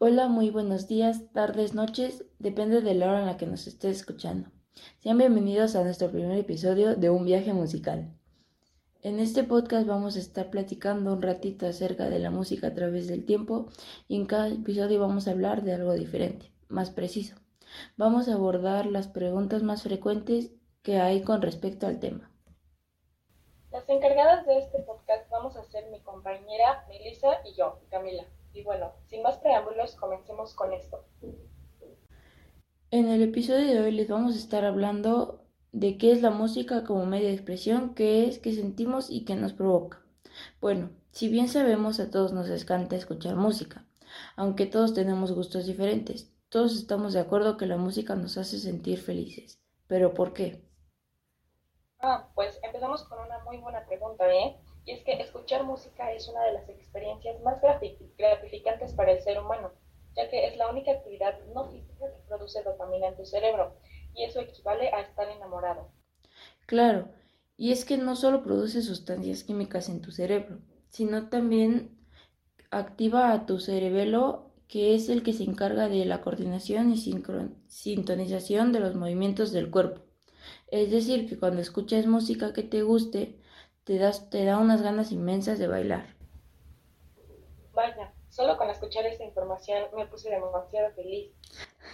Hola, muy buenos días, tardes, noches, depende de la hora en la que nos estés escuchando. Sean bienvenidos a nuestro primer episodio de Un viaje musical. En este podcast vamos a estar platicando un ratito acerca de la música a través del tiempo y en cada episodio vamos a hablar de algo diferente, más preciso. Vamos a abordar las preguntas más frecuentes que hay con respecto al tema. Las encargadas de este podcast vamos a ser mi compañera Melissa y yo, Camila. Y bueno, sin más preámbulos, comencemos con esto. En el episodio de hoy les vamos a estar hablando de qué es la música como medio de expresión, qué es, qué sentimos y qué nos provoca. Bueno, si bien sabemos a todos nos encanta escuchar música, aunque todos tenemos gustos diferentes, todos estamos de acuerdo que la música nos hace sentir felices. ¿Pero por qué? Ah, pues empezamos con una muy buena pregunta, ¿eh? Y es que escuchar música es una de las experiencias más gratificantes para el ser humano, ya que es la única actividad no física que produce dopamina en tu cerebro, y eso equivale a estar enamorado. Claro, y es que no solo produce sustancias químicas en tu cerebro, sino también activa a tu cerebelo, que es el que se encarga de la coordinación y sintonización de los movimientos del cuerpo. Es decir, que cuando escuchas música que te guste, te, das, te da unas ganas inmensas de bailar. Vaya, solo con escuchar esta información me puse demasiado feliz.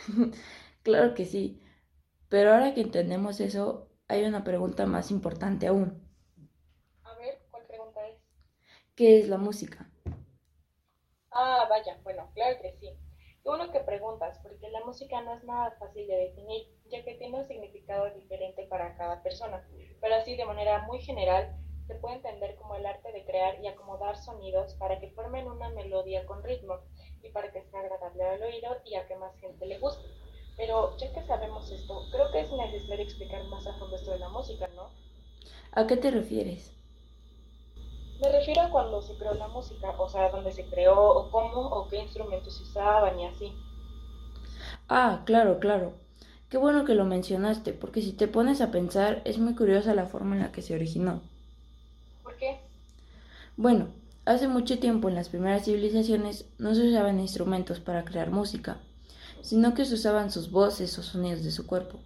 claro que sí, pero ahora que entendemos eso, hay una pregunta más importante aún. A ver, ¿cuál pregunta es? ¿Qué es la música? Ah, vaya, bueno, claro que sí. Qué bueno que preguntas, porque la música no es nada fácil de definir, ya que tiene un significado diferente para cada persona, pero así de manera muy general, se puede entender como el arte de crear y acomodar sonidos para que formen una melodía con ritmo y para que sea agradable al oído y a que más gente le guste. Pero ya que sabemos esto, creo que es necesario explicar más a fondo esto de la música, ¿no? ¿A qué te refieres? Me refiero a cuando se creó la música, o sea, dónde se creó, o cómo, o qué instrumentos se usaban y así. Ah, claro, claro. Qué bueno que lo mencionaste, porque si te pones a pensar, es muy curiosa la forma en la que se originó. Bueno, hace mucho tiempo en las primeras civilizaciones no se usaban instrumentos para crear música, sino que se usaban sus voces o sonidos de su cuerpo,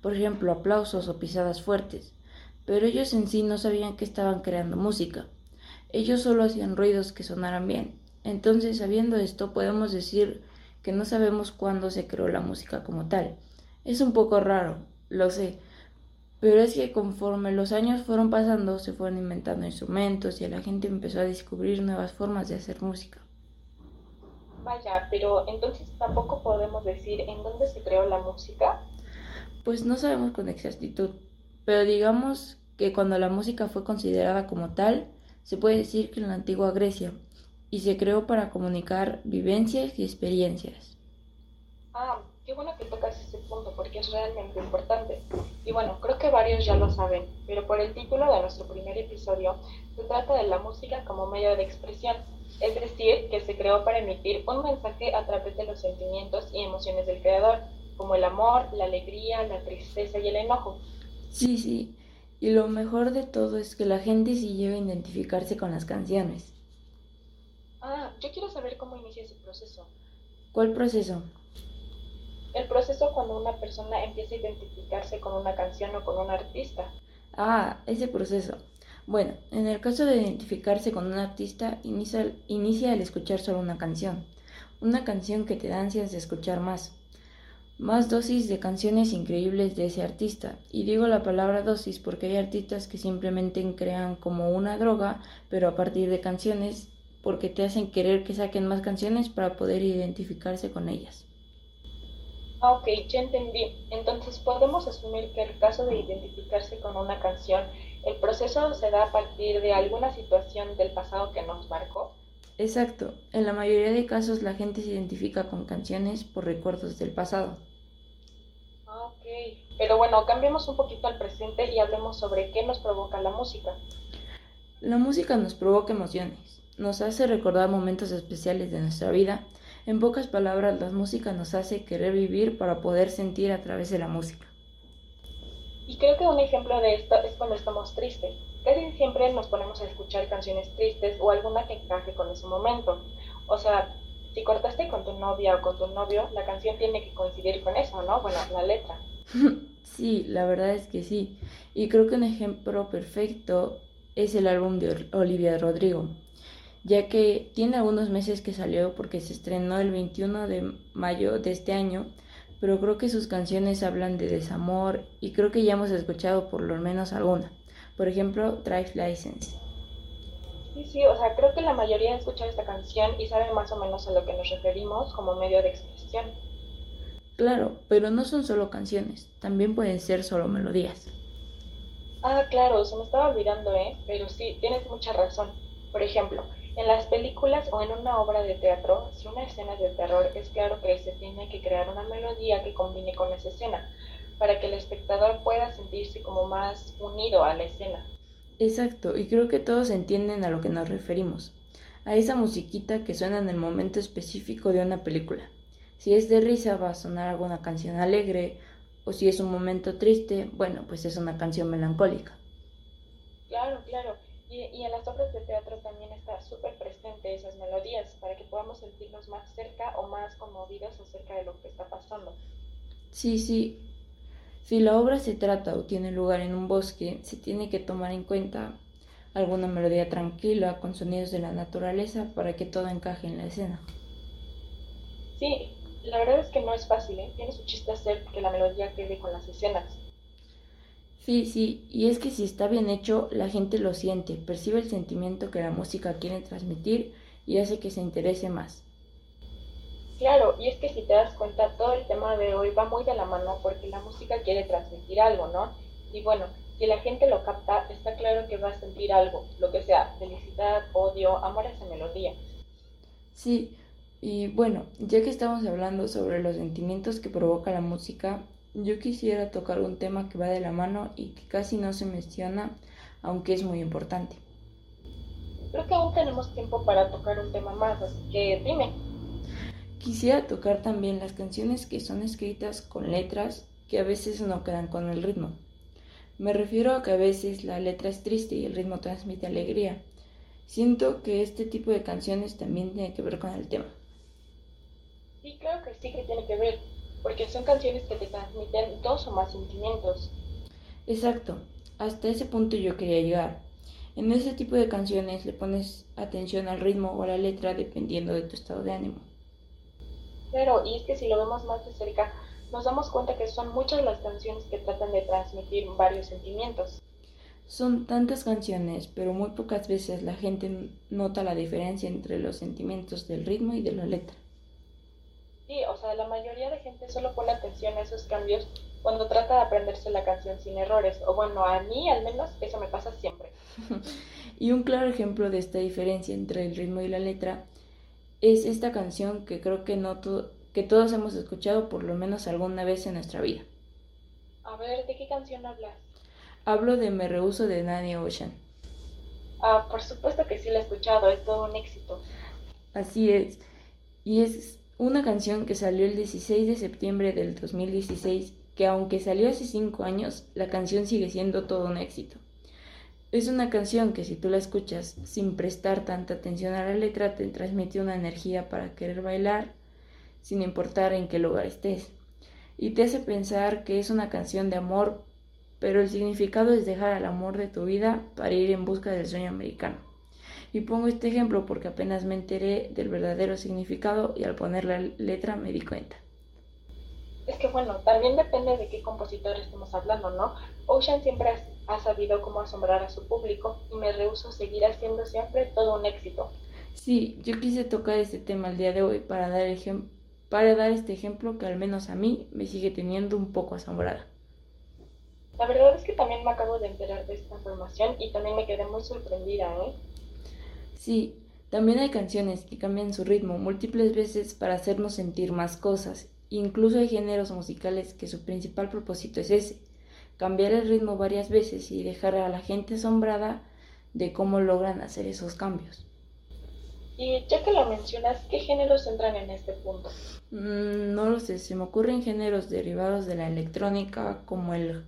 por ejemplo aplausos o pisadas fuertes, pero ellos en sí no sabían que estaban creando música, ellos solo hacían ruidos que sonaran bien. Entonces, sabiendo esto, podemos decir que no sabemos cuándo se creó la música como tal. Es un poco raro, lo sé, pero es que conforme los años fueron pasando, se fueron inventando instrumentos y la gente empezó a descubrir nuevas formas de hacer música. Vaya, pero entonces tampoco podemos decir en dónde se creó la música. Pues no sabemos con exactitud, pero digamos que cuando la música fue considerada como tal, se puede decir que en la antigua Grecia, y se creó para comunicar vivencias y experiencias. Ah, qué bueno que tocas ese punto porque es realmente importante. Y bueno, creo que varios ya lo saben, pero por el título de nuestro primer episodio se trata de la música como medio de expresión, es decir, que se creó para emitir un mensaje a través de los sentimientos y emociones del creador, como el amor, la alegría, la tristeza y el enojo. Sí, sí, y lo mejor de todo es que la gente sí llega a identificarse con las canciones. Ah, yo quiero saber cómo inicia ese proceso. ¿Cuál proceso? El proceso cuando una persona empieza a identificarse con una canción o con un artista. Ah, ese proceso. Bueno, en el caso de identificarse con un artista, inicia, inicia al escuchar solo una canción. Una canción que te da ansias de escuchar más. Más dosis de canciones increíbles de ese artista. Y digo la palabra dosis porque hay artistas que simplemente crean como una droga, pero a partir de canciones, porque te hacen querer que saquen más canciones para poder identificarse con ellas. Ah, ok, ya entendí. Entonces podemos asumir que el caso de identificarse con una canción, el proceso se da a partir de alguna situación del pasado que nos marcó. Exacto. En la mayoría de casos la gente se identifica con canciones por recuerdos del pasado. Ah, ok. Pero bueno, cambiemos un poquito al presente y hablemos sobre qué nos provoca la música. La música nos provoca emociones, nos hace recordar momentos especiales de nuestra vida en pocas palabras, la música nos hace querer vivir para poder sentir a través de la música. Y creo que un ejemplo de esto es cuando estamos tristes. Casi siempre nos ponemos a escuchar canciones tristes o alguna que encaje con ese momento. O sea, si cortaste con tu novia o con tu novio, la canción tiene que coincidir con eso, ¿no? Bueno, la letra. Sí, la verdad es que sí. Y creo que un ejemplo perfecto es el álbum de Olivia Rodrigo, ya que tiene algunos meses que salió porque se estrenó el 21 de mayo de este año, pero creo que sus canciones hablan de desamor y creo que ya hemos escuchado por lo menos alguna. Por ejemplo, Drive License. Sí, sí, o sea, creo que la mayoría ha escuchado esta canción y sabe más o menos a lo que nos referimos como medio de expresión. Claro, pero no son solo canciones, también pueden ser solo melodías. Ah, claro, se me estaba olvidando, ¿eh? Pero sí, tienes mucha razón. Por ejemplo, en las películas o en una obra de teatro, si una escena es de terror, es claro que se tiene que crear una melodía que combine con esa escena, para que el espectador pueda sentirse como más unido a la escena. Exacto, y creo que todos entienden a lo que nos referimos, a esa musiquita que suena en el momento específico de una película. Si es de risa va a sonar alguna canción alegre, o si es un momento triste, bueno, pues es una canción melancólica. Claro, claro. Y, y en las obras de teatro también está súper presente esas melodías para que podamos sentirnos más cerca o más conmovidos acerca de lo que está pasando. Sí, sí. Si la obra se trata o tiene lugar en un bosque, se tiene que tomar en cuenta alguna melodía tranquila con sonidos de la naturaleza para que todo encaje en la escena. Sí, la verdad es que no es fácil, ¿eh? Tiene su chiste hacer que la melodía quede con las escenas. Sí, sí, y es que si está bien hecho, la gente lo siente, percibe el sentimiento que la música quiere transmitir y hace que se interese más. Claro, y es que si te das cuenta, todo el tema de hoy va muy de la mano porque la música quiere transmitir algo, ¿no? Y bueno, si la gente lo capta, está claro que va a sentir algo, lo que sea, felicidad, odio, amor a esa melodía. Sí, y bueno, ya que estamos hablando sobre los sentimientos que provoca la música, yo quisiera tocar un tema que va de la mano y que casi no se menciona, aunque es muy importante. Creo que aún tenemos tiempo para tocar un tema más, así que dime. Quisiera tocar también las canciones que son escritas con letras que a veces no quedan con el ritmo. Me refiero a que a veces la letra es triste y el ritmo transmite alegría. Siento que este tipo de canciones también tiene que ver con el tema. Sí, claro que sí que tiene que ver, porque son canciones que te transmiten dos o más sentimientos. Exacto, hasta ese punto yo quería llegar. En ese tipo de canciones le pones atención al ritmo o a la letra dependiendo de tu estado de ánimo. Claro, y es que si lo vemos más de cerca, nos damos cuenta que son muchas las canciones que tratan de transmitir varios sentimientos. Son tantas canciones, pero muy pocas veces la gente nota la diferencia entre los sentimientos del ritmo y de la letra. Sí, o sea, la mayoría de gente solo pone atención a esos cambios cuando trata de aprenderse la canción sin errores. O bueno, a mí al menos eso me pasa siempre. y un claro ejemplo de esta diferencia entre el ritmo y la letra es esta canción que creo que, no que todos hemos escuchado por lo menos alguna vez en nuestra vida. A ver, ¿de qué canción hablas? Hablo de Me Rehuso de Nanny Ocean. Ah, por supuesto que sí la he escuchado, es todo un éxito. Así es. Y es una canción que salió el 16 de septiembre del 2016, que aunque salió hace 5 años, la canción sigue siendo todo un éxito. Es una canción que si tú la escuchas sin prestar tanta atención a la letra, te transmite una energía para querer bailar sin importar en qué lugar estés. Y te hace pensar que es una canción de amor, pero el significado es dejar al amor de tu vida para ir en busca del sueño americano. Y pongo este ejemplo porque apenas me enteré del verdadero significado y al poner la letra me di cuenta. Es que bueno, también depende de qué compositor estemos hablando, ¿no? Ocean siempre ha sabido cómo asombrar a su público y me rehuso a seguir haciendo siempre todo un éxito. Sí, yo quise tocar este tema el día de hoy para dar, para dar este ejemplo que al menos a mí me sigue teniendo un poco asombrada. La verdad es que también me acabo de enterar de esta información y también me quedé muy sorprendida, ¿eh? Sí, también hay canciones que cambian su ritmo múltiples veces para hacernos sentir más cosas. Incluso hay géneros musicales que su principal propósito es ese, cambiar el ritmo varias veces y dejar a la gente asombrada de cómo logran hacer esos cambios. Y ya que lo mencionas, ¿qué géneros entran en este punto? Mm, no lo sé, se me ocurren géneros derivados de la electrónica como el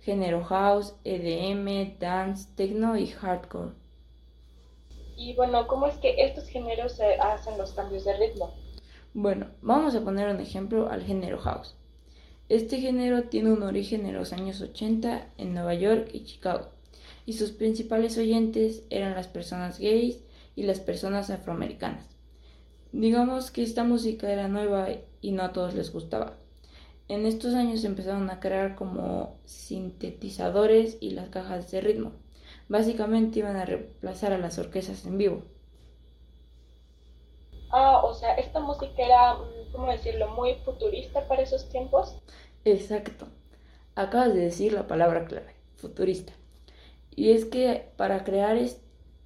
género house, EDM, dance, techno y hardcore. Y bueno, ¿cómo es que estos géneros hacen los cambios de ritmo? Bueno, vamos a poner un ejemplo al género house. Este género tiene un origen en los años 80 en Nueva York y Chicago, y sus principales oyentes eran las personas gays y las personas afroamericanas. Digamos que esta música era nueva y no a todos les gustaba. En estos años empezaron a crear como sintetizadores y las cajas de ritmo. Básicamente iban a reemplazar a las orquestas en vivo. Ah, o sea, esta música era, mm, ¿cómo decirlo?, muy futurista para esos tiempos. Exacto. Acabas de decir la palabra clave, futurista. Y es que para crear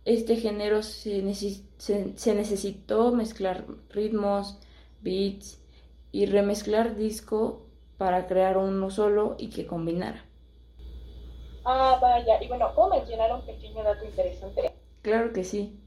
este género se, necesitó mezclar ritmos, beats y remezclar disco para crear uno solo y que combinara. Ah, vaya. Y bueno, ¿puedo mencionar un pequeño dato interesante? Claro que sí.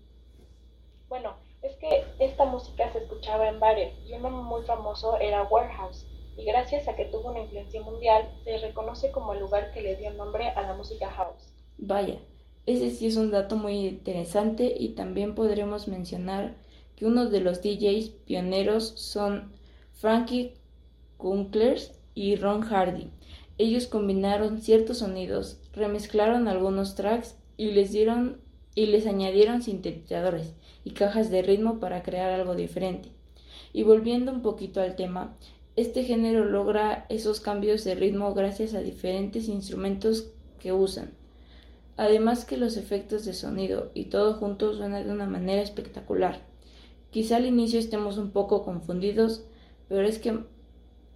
Bueno, es que esta música se escuchaba en bares y uno muy famoso era Warehouse. Y gracias a que tuvo una influencia mundial, se reconoce como el lugar que le dio nombre a la música house. Vaya, ese sí es un dato muy interesante y también podremos mencionar que uno de los DJs pioneros son Frankie Kunklers y Ron Hardy. Ellos combinaron ciertos sonidos, remezclaron algunos tracks y les dieron y les añadieron sintetizadores y cajas de ritmo para crear algo diferente. Y volviendo un poquito al tema, este género logra esos cambios de ritmo gracias a diferentes instrumentos que usan. Además que los efectos de sonido y todo junto suena de una manera espectacular. Quizá al inicio estemos un poco confundidos, pero es que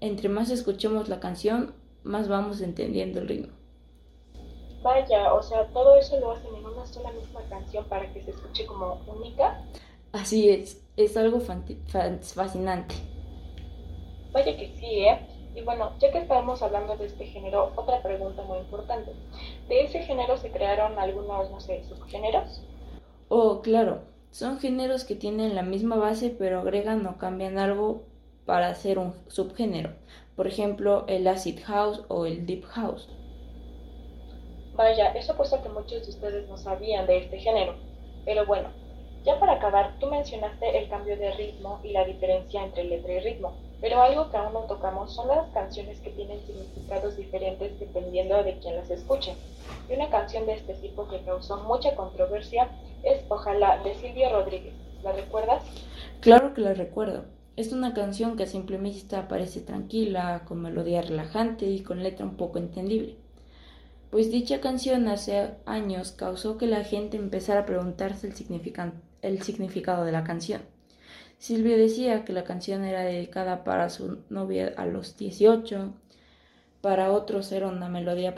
entre más escuchemos la canción, más vamos entendiendo el ritmo. Vaya, o sea, todo eso lo hacen en una sola misma canción para que se escuche como única. Así es, es algo fascinante. Vaya que sí, ¿eh? Y bueno, ya que estamos hablando de este género, otra pregunta muy importante. ¿De ese género se crearon algunos, no sé, subgéneros? Oh, claro. Son géneros que tienen la misma base pero agregan o cambian algo para hacer un subgénero. Por ejemplo, el acid house o el deep house. Vaya, eso puesto que muchos de ustedes no sabían de este género. Pero bueno, ya para acabar, tú mencionaste el cambio de ritmo y la diferencia entre letra y ritmo, pero algo que aún no tocamos son las canciones que tienen significados diferentes dependiendo de quién las escuche. Y una canción de este tipo que causó mucha controversia es Ojalá de Silvio Rodríguez. ¿La recuerdas? Claro que la recuerdo. Es una canción que a simple vista parece tranquila, con melodía relajante y con letra un poco entendible pues dicha canción hace años causó que la gente empezara a preguntarse el, el significado de la canción. Silvio decía que la canción era dedicada para su novia a los 18, para otros era una melodía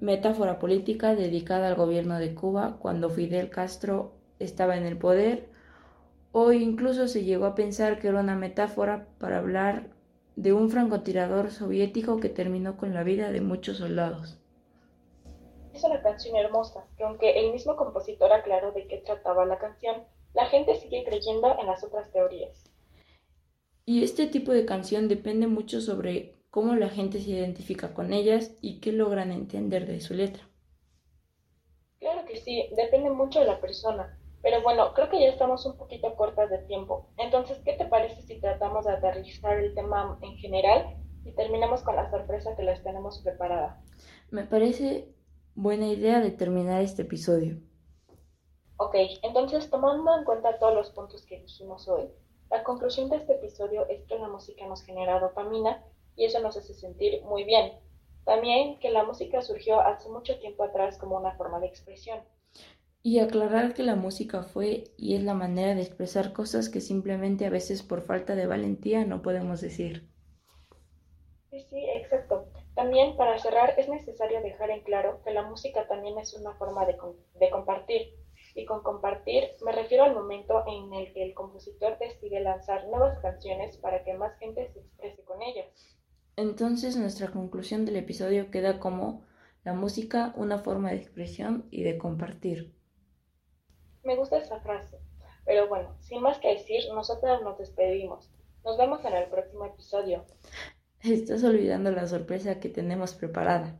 metáfora política dedicada al gobierno de Cuba cuando Fidel Castro estaba en el poder, o incluso se llegó a pensar que era una metáfora para hablar de un francotirador soviético que terminó con la vida de muchos soldados. Es una canción hermosa, que aunque el mismo compositor aclaró de qué trataba la canción, la gente sigue creyendo en las otras teorías. Y este tipo de canción depende mucho sobre cómo la gente se identifica con ellas y qué logran entender de su letra. Claro que sí, depende mucho de la persona. Pero bueno, creo que ya estamos un poquito cortas de tiempo. Entonces, ¿qué te parece si tratamos de aterrizar el tema en general y terminamos con la sorpresa que les tenemos preparada? Me parece buena idea de terminar este episodio. Ok, entonces tomando en cuenta todos los puntos que dijimos hoy, la conclusión de este episodio es que la música nos genera dopamina y eso nos hace sentir muy bien. También que la música surgió hace mucho tiempo atrás como una forma de expresión. Y aclarar que la música fue y es la manera de expresar cosas que simplemente a veces por falta de valentía no podemos decir. Sí, sí, exacto. También, para cerrar, es necesario dejar en claro que la música también es una forma de, compartir. Y con compartir me refiero al momento en el que el compositor decide lanzar nuevas canciones para que más gente se exprese con ellas. Entonces nuestra conclusión del episodio queda como la música una forma de expresión y de compartir. Me gusta esa frase. Pero bueno, sin más que decir, nosotras nos despedimos. Nos vemos en el próximo episodio. Estás olvidando la sorpresa que tenemos preparada.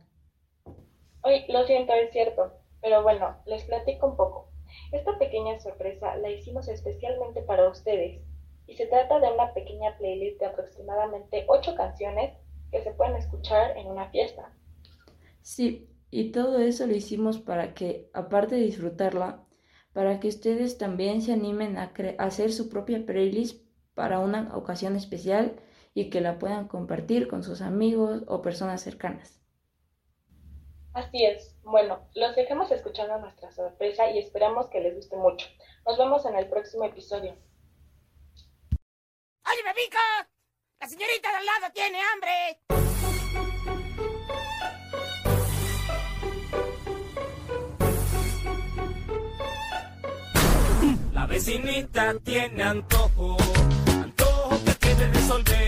Hoy, lo siento, es cierto, pero bueno, les platico un poco. Esta pequeña sorpresa la hicimos especialmente para ustedes. y se trata de una pequeña playlist de aproximadamente 8 canciones que se pueden escuchar en una fiesta. Sí, y todo eso lo hicimos para que, aparte de disfrutarla, para que ustedes también se animen a, hacer su propia playlist para una ocasión especial y que la puedan compartir con sus amigos o personas cercanas. Así es. Bueno, los dejamos escuchando nuestra sorpresa y esperamos que les guste mucho. Nos vemos en el próximo episodio. ¡Oye, Bebico! ¡La señorita de al lado tiene hambre! La vecinita tiene antojo, antojo que quiere resolver.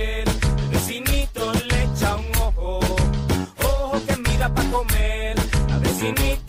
Comer. La vecinita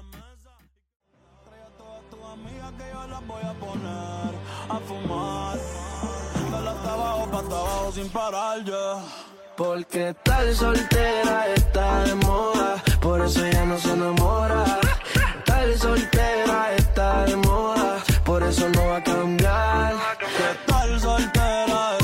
amigas que yo las voy a poner a fumar. De hasta abajo pa' hasta abajo sin parar ya. Porque tal soltera está de moda, por eso ella no se enamora. Tal soltera está de moda, por eso no va a cambiar. Que tal soltera